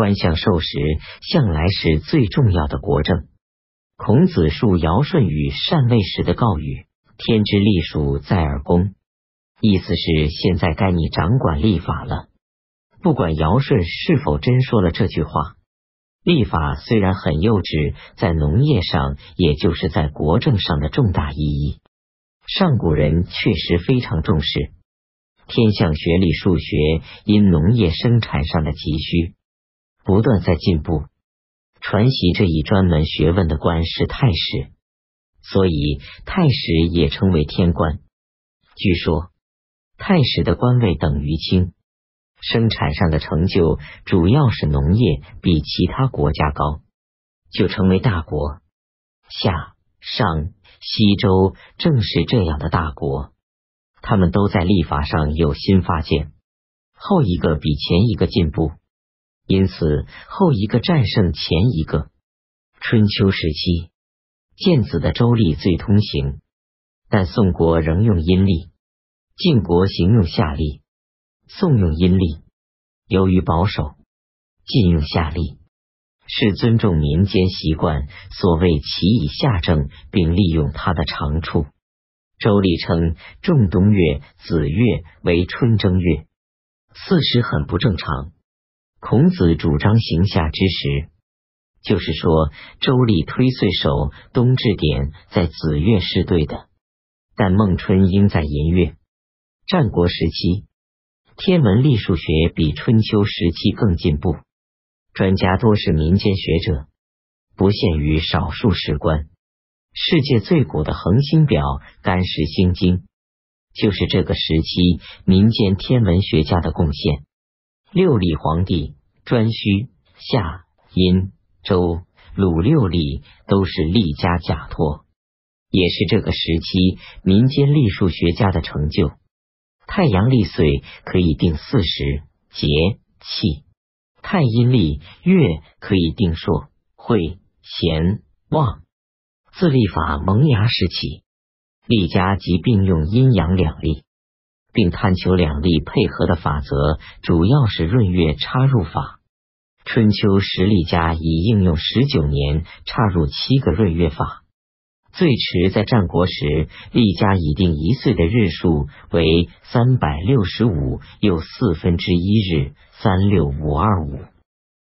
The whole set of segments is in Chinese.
官相授时向来是最重要的国政。孔子述尧舜禹禅位时的告语：“天之隶属在耳公。”意思是现在该你掌管立法了。不管尧舜是否真说了这句话，立法虽然很幼稚，在农业上，也就是在国政上的重大意义，上古人确实非常重视。天象学、历数学因农业生产上的急需，不断在进步。传习这一专门学问的官是太史，所以太史也称为天官。据说。太史的官位等于卿，生产上的成就主要是农业比其他国家高，就成为大国。夏、商、西周正是这样的大国，他们都在立法上有新发现，后一个比前一个进步，因此后一个战胜前一个。春秋时期，建子的周历最通行，但宋国仍用阴历。晋国行用夏历，宋用阴历。由于保守，禁用夏历，是尊重民间习惯。所谓其以夏正，并利用它的长处。周历称仲冬月子月为春正月，四时很不正常。孔子主张行夏之时，就是说周历推岁首冬至点在子月是对的，但孟春应在寅月。战国时期，天文历数学比春秋时期更进步，专家多是民间学者，不限于少数史官。世界最古的恒星表《干石星经》，就是这个时期民间天文学家的贡献。六历皇帝颛顼、夏、殷、周、鲁六历都是历家假托，也是这个时期民间历数学家的成就。太阳历岁可以定四时节气，太阴历月可以定朔会闲旺。自历法萌芽时起，历家即并用阴阳两历，并探求两历配合的法则，主要是闰月插入法。春秋时历家已应用十九年，插入七个闰月法。最迟在战国时，历家已定一岁的日数为三百六十五又四分之一日，三六五二五；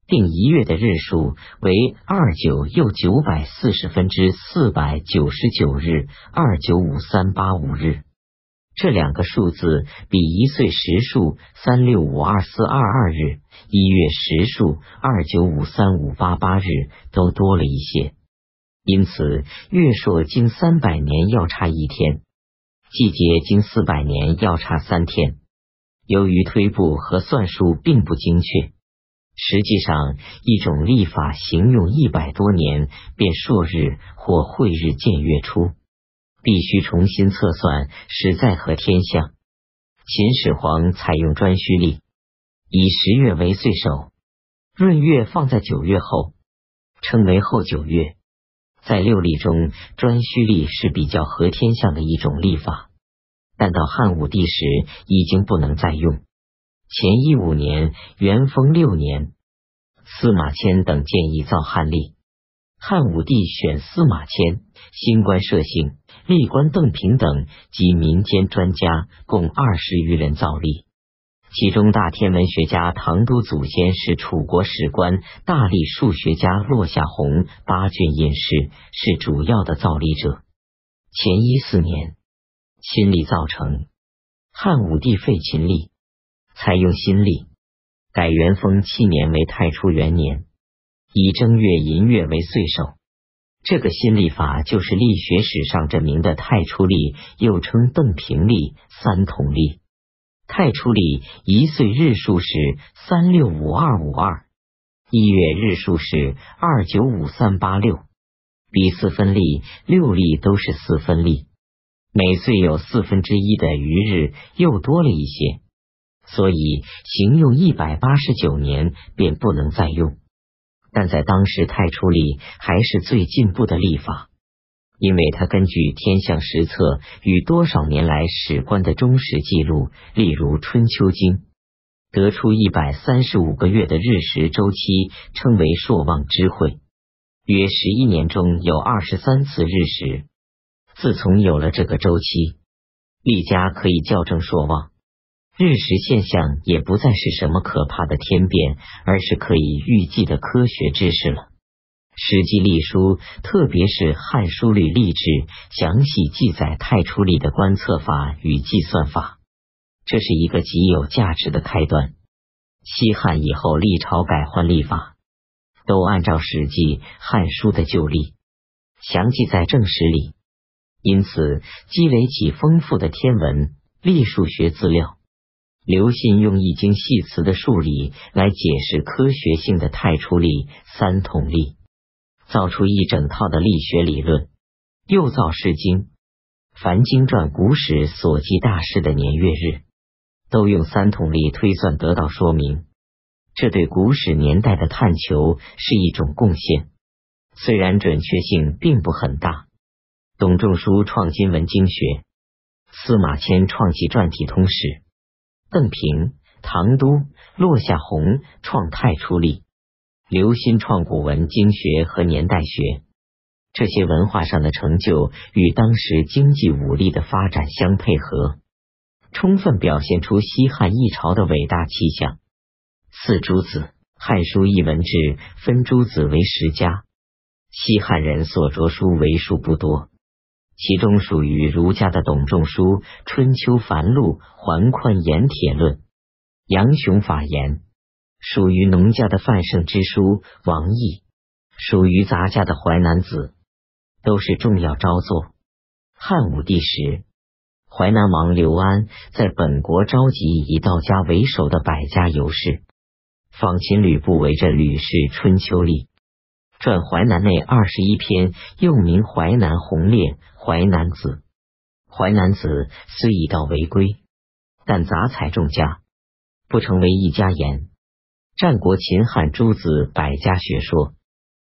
定一月的日数为二九又九百四十分之四百九十九日，二九五三八五日。这两个数字比一岁时数三六五二四二二日，一月时数二九五三五八八日都多了一些。因此，月朔经三百年要差一天，季节经四百年要差三天。由于推步和算术并不精确，实际上一种历法行用一百多年，便朔日或晦日见月初，必须重新测算，实在和天象。秦始皇采用颛顼历，以十月为岁首，闰月放在九月后，称为后九月。在六历中，颛顼历是比较合天象的一种历法，但到汉武帝时已经不能再用。前一五年，元丰六年，司马迁等建议造汉历，汉武帝选司马迁、新官设姓、历官邓平等及民间专家共二十余人造历。其中，大天文学家唐都祖先是楚国史官，大力数学家骆夏宏、八郡隐士是主要的造历者。前一四年，新历造成，汉武帝废秦历，采用新历，改元丰七年为太初元年，以正月寅月为岁首。这个新历法就是历学史上这名的太初历，又称邓平历、三统历。太初历一岁日数是三六五二五二，一月日数是二九五三八六，比四分历、六历都是四分历，每岁有四分之一的余日又多了一些，所以行用一百八十九年便不能再用。但在当时，太初历还是最进步的历法。因为他根据天象实测与多少年来史官的忠实记录，例如《春秋经》，得出一百三十五个月的日食周期，称为朔望之会。约十一年中有二十三次日食。自从有了这个周期，历家可以校正朔望日食现象，也不再是什么可怕的天变，而是可以预计的科学知识了。《史记》隶书，特别是《汉书》里历志，详细记载太初历的观测法与计算法，这是一个极有价值的开端。西汉以后，历朝改换历法，都按照《史记》《汉书》的旧历，详记在正史里，因此积累起丰富的天文历数学资料。刘信用《易经》系辞的数理来解释科学性的太初历、三统历。造出一整套的力学理论，又造《诗经》《凡经传》古史所记大事的年月日，都用三统历推算得到说明。这对古史年代的探求是一种贡献，虽然准确性并不很大。董仲舒创金文经学，司马迁创记传体通史，邓平、唐都、落下鸿创太初历。刘歆创古文经学和年代学，这些文化上的成就与当时经济武力的发展相配合，充分表现出西汉一朝的伟大气象。四诸子，《汉书艺文志》分诸子为十家。西汉人所着书为数不多，其中属于儒家的董仲舒《春秋繁露》《桓宽盐铁论》《杨雄法言》。属于农家的范胜之书，王毅；属于杂家的淮南子，都是重要招作。汉武帝时，淮南王刘安在本国召集以道家为首的百家游士，访秦吕布围着《吕氏春秋历》，传淮南内二十一篇，又名《淮南红烈》《淮南子》。淮南子虽以道为归，但杂采众家，不成为一家言。战国秦汉诸子百家学说，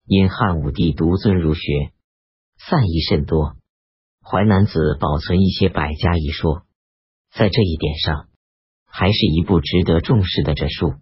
因汉武帝独尊儒学，散佚甚多。淮南子保存一些百家一说，在这一点上，还是一部值得重视的这书。